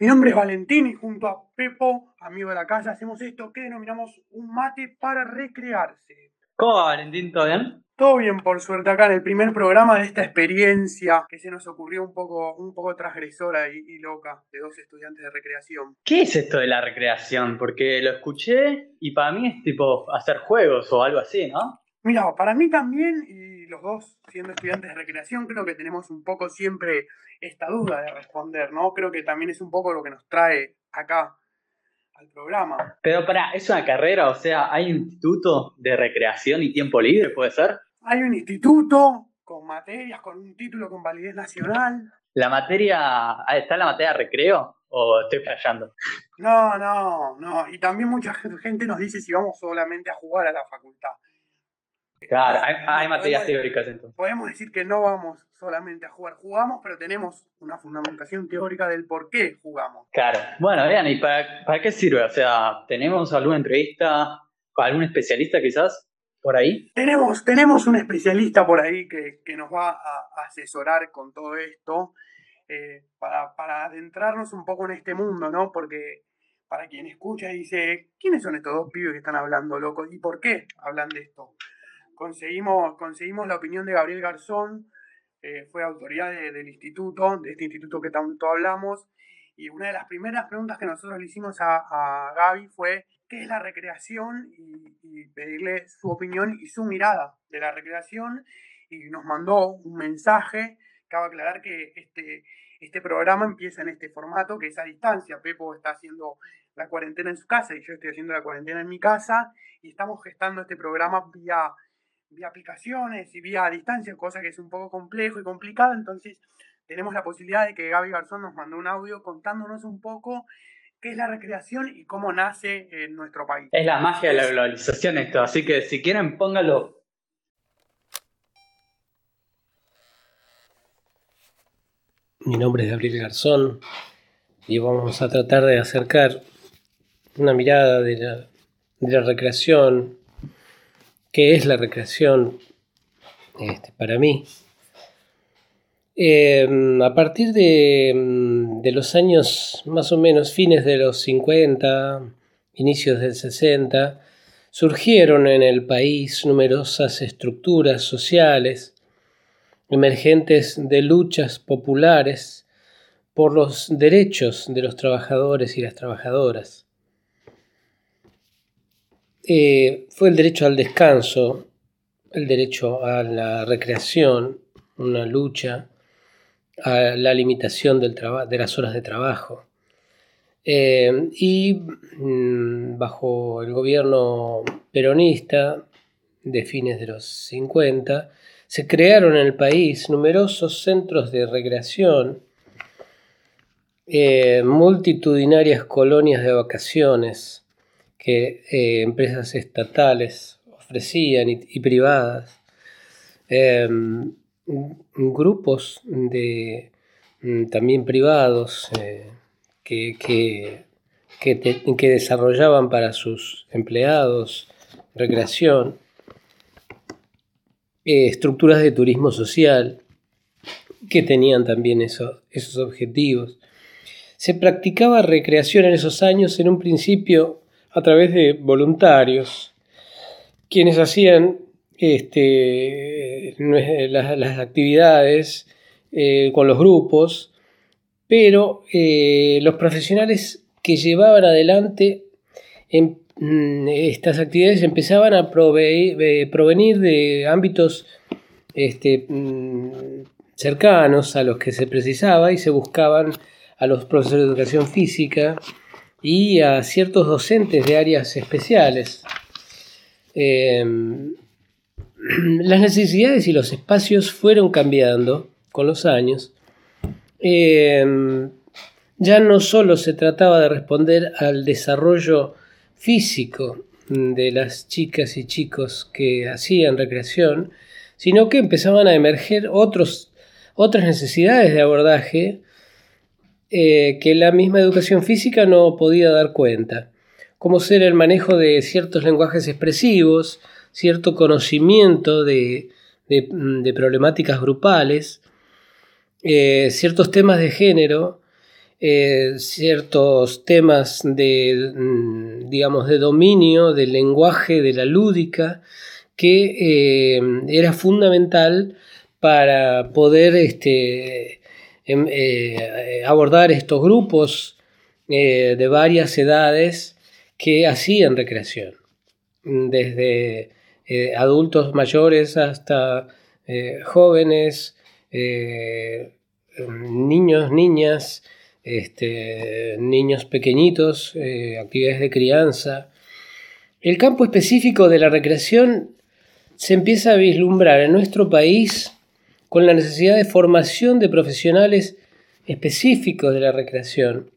Mi nombre es Valentín y junto a Pepo, amigo de la casa, hacemos esto que denominamos un mate para recrearse. ¿Cómo va, Valentín? ¿Todo bien? Todo bien, por suerte, acá en el primer programa de esta experiencia que se nos ocurrió un poco, un poco transgresora y, y loca de dos estudiantes de recreación. ¿Qué es esto de la recreación? Porque lo escuché y para mí es tipo hacer juegos o algo así, ¿no? Mira, para mí también, y los dos siendo estudiantes de recreación, creo que tenemos un poco siempre esta duda de responder, ¿no? Creo que también es un poco lo que nos trae acá al programa. Pero para, ¿es una carrera? O sea, ¿hay un instituto de recreación y tiempo libre, puede ser? Hay un instituto con materias, con un título con validez nacional. ¿La materia, ah, está la materia recreo o estoy fallando? No, no, no. Y también mucha gente nos dice si vamos solamente a jugar a la facultad. Claro, hay, hay materias teóricas entonces. Podemos decir que no vamos solamente a jugar. Jugamos, pero tenemos una fundamentación teórica del por qué jugamos. Claro. Bueno, vean, ¿y para, para qué sirve? O sea, ¿tenemos alguna entrevista con algún especialista quizás por ahí? Tenemos, tenemos un especialista por ahí que, que nos va a asesorar con todo esto eh, para, para adentrarnos un poco en este mundo, ¿no? Porque para quien escucha y dice, ¿quiénes son estos dos pibes que están hablando, loco? ¿Y por qué hablan de esto? Conseguimos, conseguimos la opinión de Gabriel Garzón, eh, fue autoridad de- del instituto, de este instituto que tanto hablamos, y una de las primeras preguntas que nosotros le hicimos a, Gaby fue, ¿qué es la recreación? Y, y pedirle su opinión y su mirada de la recreación, y nos mandó un mensaje, cabe aclarar que este, este programa empieza en este formato, que es a distancia, Pepo está haciendo la cuarentena en su casa y yo estoy haciendo la cuarentena en mi casa, y estamos gestando este programa vía vía aplicaciones y vía a distancia, cosa que es un poco complejo y complicado, entonces tenemos la posibilidad de que Gaby Garzón nos mandó un audio contándonos un poco qué es la recreación y cómo nace en nuestro país. Es la magia de la globalización esto, así que si quieren póngalo. Mi nombre es Gabriel Garzón y vamos a tratar de acercar una mirada de la, de la recreación, qué es la recreación este, para mí. Eh, a partir de, mm, de los años más o menos fines de los 50, inicios del 60, surgieron en el país numerosas estructuras sociales emergentes de luchas populares por los derechos de los trabajadores y las trabajadoras. Eh, fue el derecho al descanso, el derecho a la recreación, una lucha a la limitación del de las horas de trabajo. Eh, y mm, bajo el gobierno peronista de fines de los 50, se crearon en el país numerosos centros de recreación, eh, multitudinarias colonias de vacaciones que eh, empresas estatales ofrecían y, privadas, eh, grupos de mm, también privados eh, que, que- que desarrollaban para sus empleados recreación eh, estructuras de turismo social que tenían también eso- esos objetivos. Se practicaba recreación en esos años en un principio a través de voluntarios, quienes hacían este, las, actividades eh, con los grupos, pero eh, los profesionales que llevaban adelante mm, estas actividades empezaban a eh, provenir de ámbitos este, mm, cercanos a los que se precisaba y se buscaban a los profesores de educación física y a ciertos docentes de áreas especiales. Eh, las necesidades y los espacios fueron cambiando con los años. Eh, ya no solo se trataba de responder al desarrollo físico de las chicas y chicos que hacían recreación, sino que empezaban a emerger otros, otras necesidades de abordaje eh, que la misma educación física no podía dar cuenta, como ser el manejo de ciertos lenguajes expresivos, cierto conocimiento de, de problemáticas grupales, eh, ciertos temas de género eh, ciertos temas de, mm, digamos, de dominio del lenguaje, de la lúdica, que era fundamental para poder este, eh, abordar estos grupos de varias edades que hacían recreación, desde adultos mayores hasta jóvenes, niños, niñas, este, niños pequeñitos, eh, actividades de crianza. El campo específico de la recreación se empieza a vislumbrar en nuestro país con la necesidad de formación de profesionales específicos de la recreación,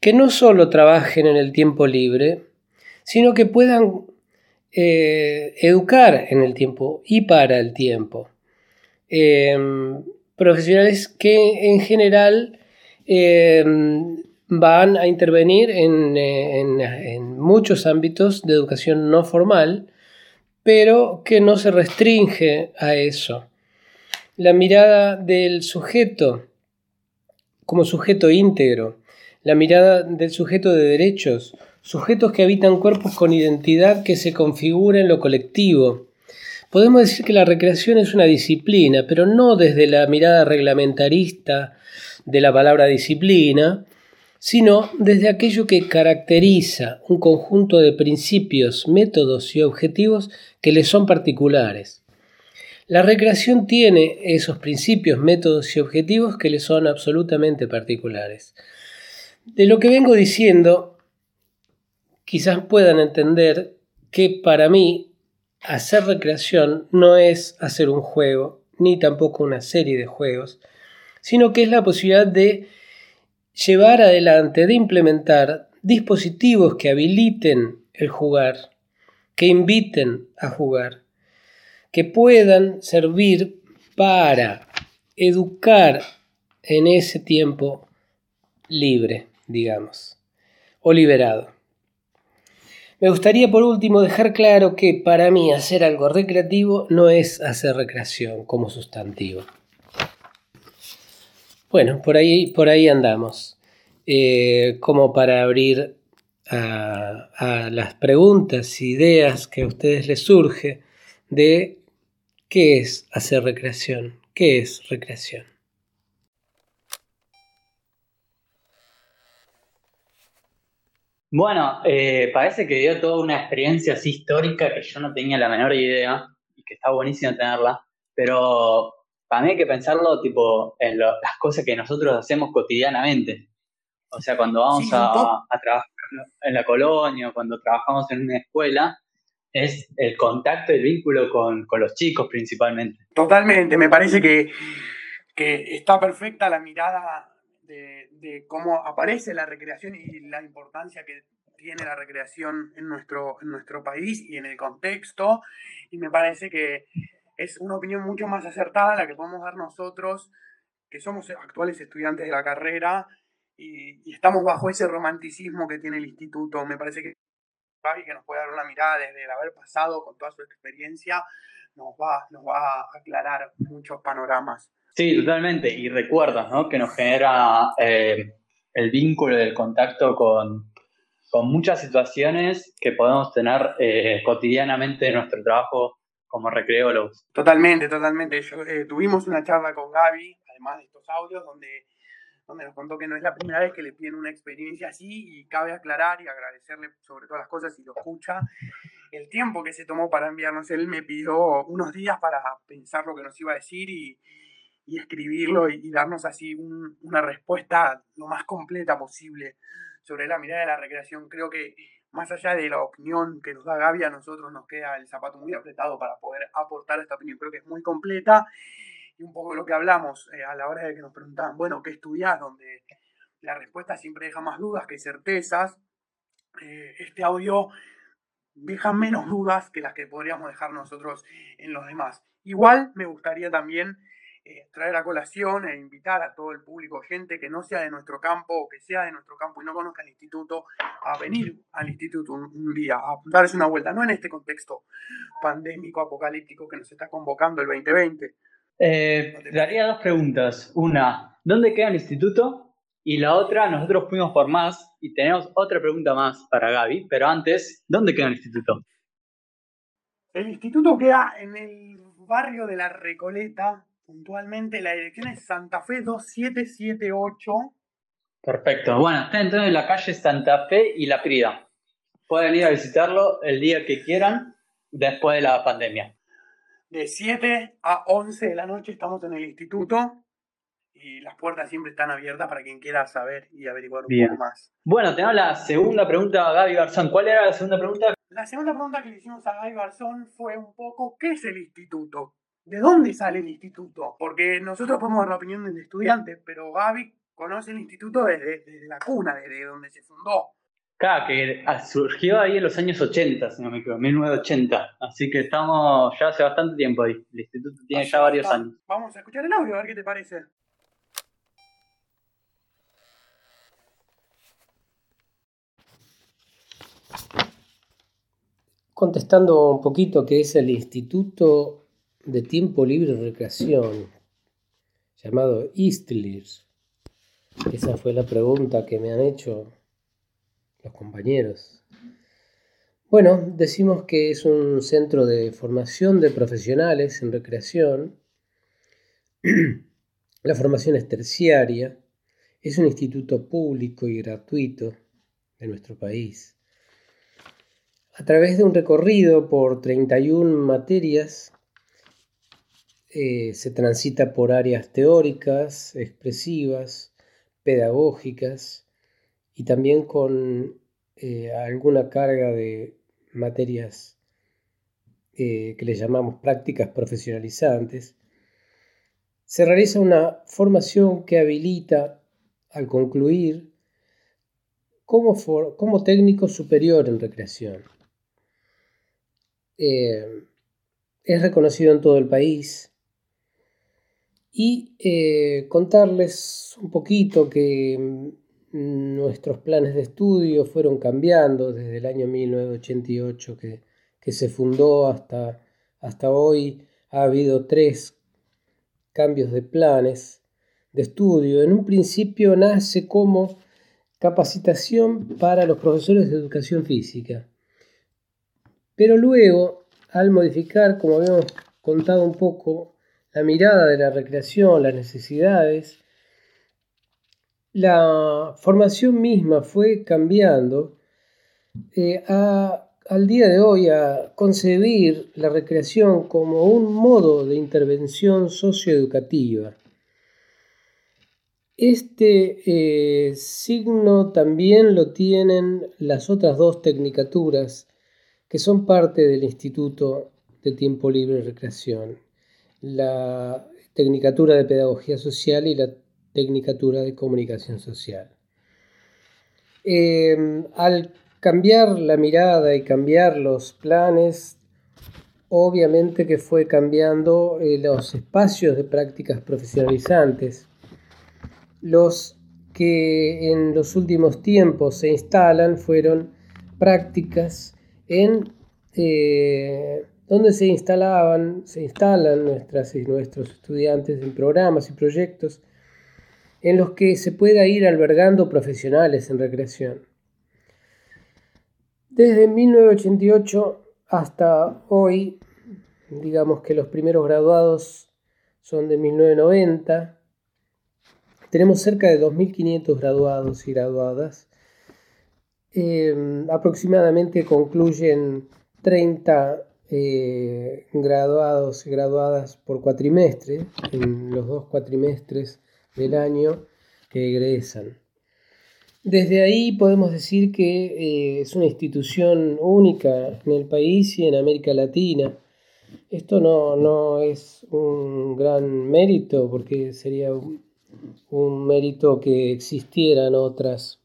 que no solo trabajen en el tiempo libre, sino que puedan eh, educar en el tiempo y para el tiempo. Em, profesionales que en general Em, van a intervenir en, muchos ámbitos de educación no formal, pero que no se restringe a eso. La mirada del sujeto como sujeto íntegro, la mirada del sujeto de derechos, sujetos que habitan cuerpos con identidad que se configura en lo colectivo. Podemos decir que la recreación es una disciplina, pero no desde la mirada reglamentarista de la palabra disciplina, sino desde aquello que caracteriza un conjunto de principios, métodos y objetivos que le son particulares. La recreación tiene esos principios, métodos y objetivos que le son absolutamente particulares. De lo que vengo diciendo, quizás puedan entender que para mí hacer recreación no es hacer un juego, ni tampoco una serie de juegos, sino que es la posibilidad de llevar adelante, de implementar dispositivos que habiliten el jugar, que inviten a jugar, que puedan servir para educar en ese tiempo libre, digamos, o liberado. Me gustaría por último dejar claro que para mí hacer algo recreativo no es hacer recreación como sustantivo. Bueno, por ahí, por ahí andamos. Eh, como para abrir a, a, las preguntas, ideas que a ustedes les surge de qué es hacer recreación, qué es recreación. Bueno, eh, parece que dio toda una experiencia así histórica que yo no tenía la menor idea y que está buenísimo tenerla, pero para mí hay que pensarlo tipo en las cosas que nosotros hacemos cotidianamente. O sea, cuando vamos a, trabajar en la colonia, cuando trabajamos en una escuela, es el contacto, el vínculo con, los chicos principalmente. Totalmente, me parece que, está perfecta la mirada de, de, cómo aparece la recreación y la importancia que tiene la recreación en nuestro, en nuestro país y en el contexto. Y me parece que es una opinión mucho más acertada la que podemos dar nosotros, que somos actuales estudiantes de la carrera y, estamos bajo ese romanticismo que tiene el instituto. Me parece que Gaby, que nos puede dar una mirada desde el haber pasado con toda su experiencia, nos va, nos va a aclarar muchos panoramas. Sí, totalmente. Y recuerdas, ¿no? Que nos genera eh, el vínculo del contacto con, con, muchas situaciones que podemos tener eh, cotidianamente en nuestro trabajo como recreólogos. Totalmente, totalmente. Eh, tuvimos una charla con Gaby, además de estos audios, donde, donde nos contó que no es la primera vez que le piden una experiencia así y cabe aclarar y agradecerle sobre todas las cosas si lo escucha el tiempo que se tomó para enviarnos. Él me pidió unos días para pensar lo que nos iba a decir y, y escribirlo y, darnos así una respuesta lo más completa posible sobre la mirada de la recreación. Creo que más allá de la opinión que nos da Gaby, a nosotros nos queda el zapato muy apretado para poder aportar esta opinión. Creo que es muy completa y un poco lo que hablamos eh, a la hora de que nos preguntaban, bueno, ¿qué estudias? Donde la respuesta siempre deja más dudas que certezas. Eh, este audio deja menos dudas que las que podríamos dejar nosotros en los demás. Igual me gustaría también eh, traer a colación e invitar a todo el público, gente que no sea de nuestro campo o que sea de nuestro campo y no conozca el instituto, a venir al instituto un, día, a darse una vuelta, no en este contexto pandémico, apocalíptico que nos está convocando el 2020. Eh, daría dos preguntas. Una, ¿dónde queda el instituto? Y la otra, nosotros fuimos por más y tenemos otra pregunta más para Gaby, pero antes, ¿dónde queda el instituto? El instituto queda en el barrio de La Recoleta, puntualmente la dirección es Santa Fe 2778. Perfecto, bueno, está entonces en la calle Santa Fe y La Prida. Pueden ir a visitarlo el día que quieran después de la pandemia. De 7 a 11 de la noche estamos en el instituto y las puertas siempre están abiertas para quien quiera saber y averiguar un poco más. Bueno, tenemos la segunda pregunta a Gaby Garzón. ¿Cuál era la segunda pregunta? La segunda pregunta que le hicimos a Gaby Garzón fue un poco, ¿qué es el instituto? ¿De dónde sale el instituto? Porque nosotros podemos dar la opinión del estudiante, pero Gaby conoce el instituto desde, la cuna, desde donde se fundó. Claro, que surgió ahí en los años 80, si no me equivoco, 1980. Así que estamos ya hace bastante tiempo ahí. El instituto tiene ya varios años. Vamos a escuchar el audio, a ver qué te parece. Contestando un poquito qué es el Instituto de Tiempo Libre y Recreación, llamado ISTLIRS. Esa fue la pregunta que me han hecho los compañeros. Bueno, decimos que es un centro de formación de profesionales en recreación. La formación es terciaria, es un instituto público y gratuito de nuestro país. A través de un recorrido por 31 materias, eh, se transita por áreas teóricas, expresivas, pedagógicas y también con eh, alguna carga de materias eh, que le llamamos prácticas profesionalizantes. Se realiza una formación que habilita al concluir como, como técnico superior en recreación. Eh, es reconocido en todo el país. Y contarles un poquito que nuestros planes de estudio fueron cambiando desde el año 1988 que, que se fundó hasta, hasta hoy. Ha habido tres cambios de planes de estudio. En un principio nace como capacitación para los profesores de educación física. Pero luego, al modificar, como habíamos contado un poco, la mirada de la recreación, las necesidades, la formación misma fue cambiando eh, al día de hoy a concebir la recreación como un modo de intervención socioeducativa. Este eh, signo también lo tienen las otras dos tecnicaturas que son parte del Instituto de Tiempo Libre y Recreación, la Tecnicatura de Pedagogía Social y la Tecnicatura de Comunicación Social. Eh, al cambiar la mirada y cambiar los planes, obviamente que fue cambiando eh, los espacios de prácticas profesionalizantes los que en los últimos tiempos se instalan fueron prácticas en eh, donde se instalaban, se instalan nuestras y nuestros estudiantes en programas y proyectos en los que se pueda ir albergando profesionales en recreación. Desde 1988 hasta hoy, digamos que los primeros graduados son de 1990, tenemos cerca de 2.500 graduados y graduadas. Em, aproximadamente concluyen 30 eh, graduados y graduadas por cuatrimestre, en los dos cuatrimestres del año que egresan. Desde ahí podemos decir que eh, es una institución única en el país y en América Latina. Esto no, no es un gran mérito porque sería un mérito que existieran otras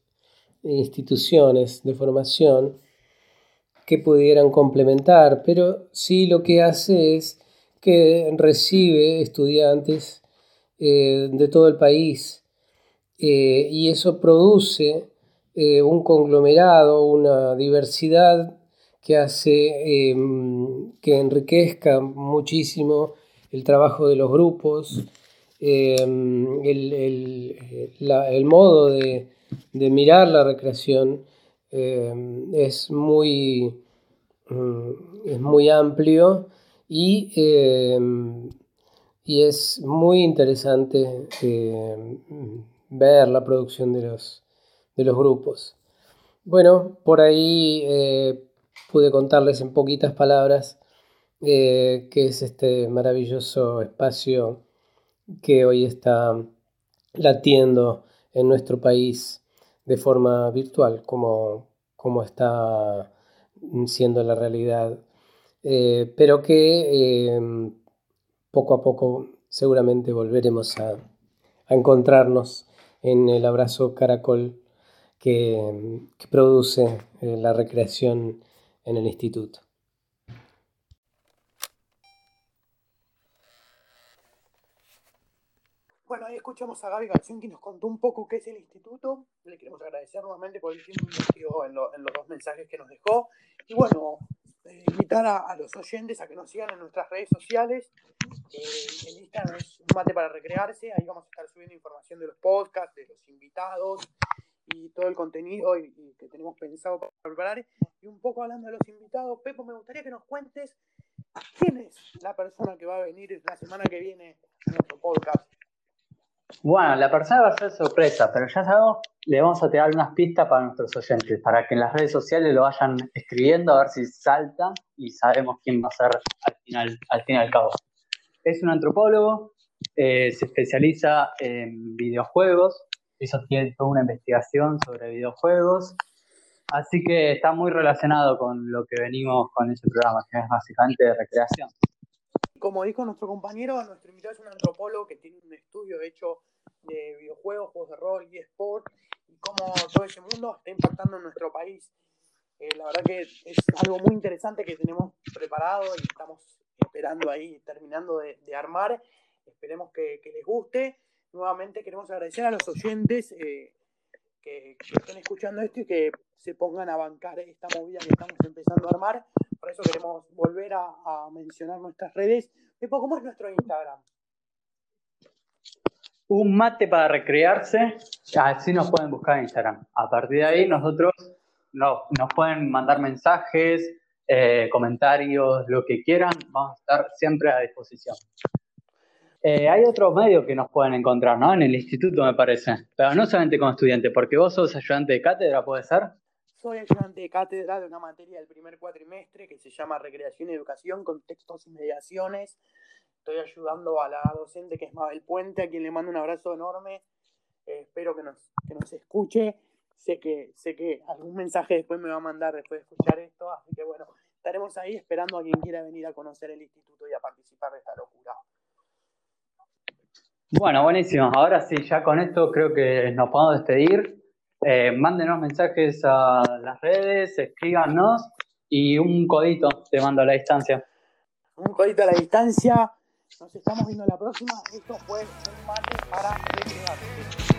instituciones de formación que pudieran complementar, pero sí lo que hace es que recibe estudiantes eh, de todo el país. Eh, y eso produce eh, un conglomerado, una diversidad que hace que enriquezca muchísimo el trabajo de los grupos, Em, el, modo de, mirar la recreación em, es, muy, mm, es muy amplio y, em, y es muy interesante ver la producción de los, de los grupos. Bueno, por ahí eh, pude contarles en poquitas palabras eh, qué es este maravilloso espacio que hoy está latiendo en nuestro país de forma virtual, como, como está siendo la realidad, eh, pero que poco a poco seguramente volveremos a, encontrarnos en el abrazo caracol que, que produce eh, la recreación en el instituto. Bueno, ahí escuchamos a Gaby García que nos contó un poco qué es el instituto. Le queremos agradecer nuevamente por el tiempo en, en los dos mensajes que nos dejó. Y bueno, eh, invitar a, los oyentes a que nos sigan en nuestras redes sociales. Eh, el Instagram es un mate para recrearse. Ahí vamos a estar subiendo información de los podcasts, de los invitados y todo el contenido que tenemos pensado para preparar. Y un poco hablando de los invitados, Pepo, me gustaría que nos cuentes quién es la persona que va a venir la semana que viene a nuestro podcast. Bueno, la persona va a ser sorpresa, pero ya sabemos, le vamos a tirar unas pistas para nuestros oyentes, para que en las redes sociales lo vayan escribiendo a ver si salta y sabemos quién va a ser al final, al fin y cabo. Es un antropólogo, eh, se especializa en videojuegos, hizo toda una investigación sobre videojuegos, así que está muy relacionado con lo que venimos con ese programa, que es básicamente de recreación como dijo nuestro compañero, nuestro invitado es un antropólogo que tiene un estudio hecho de videojuegos, juegos de rol y sport, y cómo todo ese mundo está impactando en nuestro país. Eh, la verdad que es algo muy interesante que tenemos preparado y estamos esperando ahí, terminando de, armar. Esperemos que, les guste. Nuevamente queremos agradecer a los oyentes eh, que, estén escuchando esto y que se pongan a bancar esta movida que estamos empezando a armar. Por eso queremos volver a, mencionar nuestras redes. Pepo, ¿cómo es nuestro Instagram? Un mate para recrearse, así nos pueden buscar en Instagram. A partir de ahí nosotros nos, pueden mandar mensajes, eh, comentarios, lo que quieran, vamos a estar siempre a disposición. Eh, hay otros medios que nos pueden encontrar, ¿no? En el instituto, me parece. Pero no solamente como estudiante, porque vos sos ayudante de cátedra, ¿puede ser? Soy ayudante de cátedra de una materia del primer cuatrimestre que se llama Recreación y Educación, Contextos y Mediaciones. Estoy ayudando a la docente que es Mabel Puente, a quien le mando un abrazo enorme. Eh, espero que nos, que nos escuche. Sé que, sé que algún mensaje después me va a mandar después de escuchar esto, así que bueno, estaremos ahí esperando a quien quiera venir a conocer el instituto y a participar de esta locura. Bueno, buenísimo. Ahora sí, ya con esto creo que nos podemos despedir. Eh, mándenos mensajes a las redes, escríbanos y un codito te mando a la distancia. Un codito a la distancia. Nos estamos viendo la próxima. Esto fue un mate para.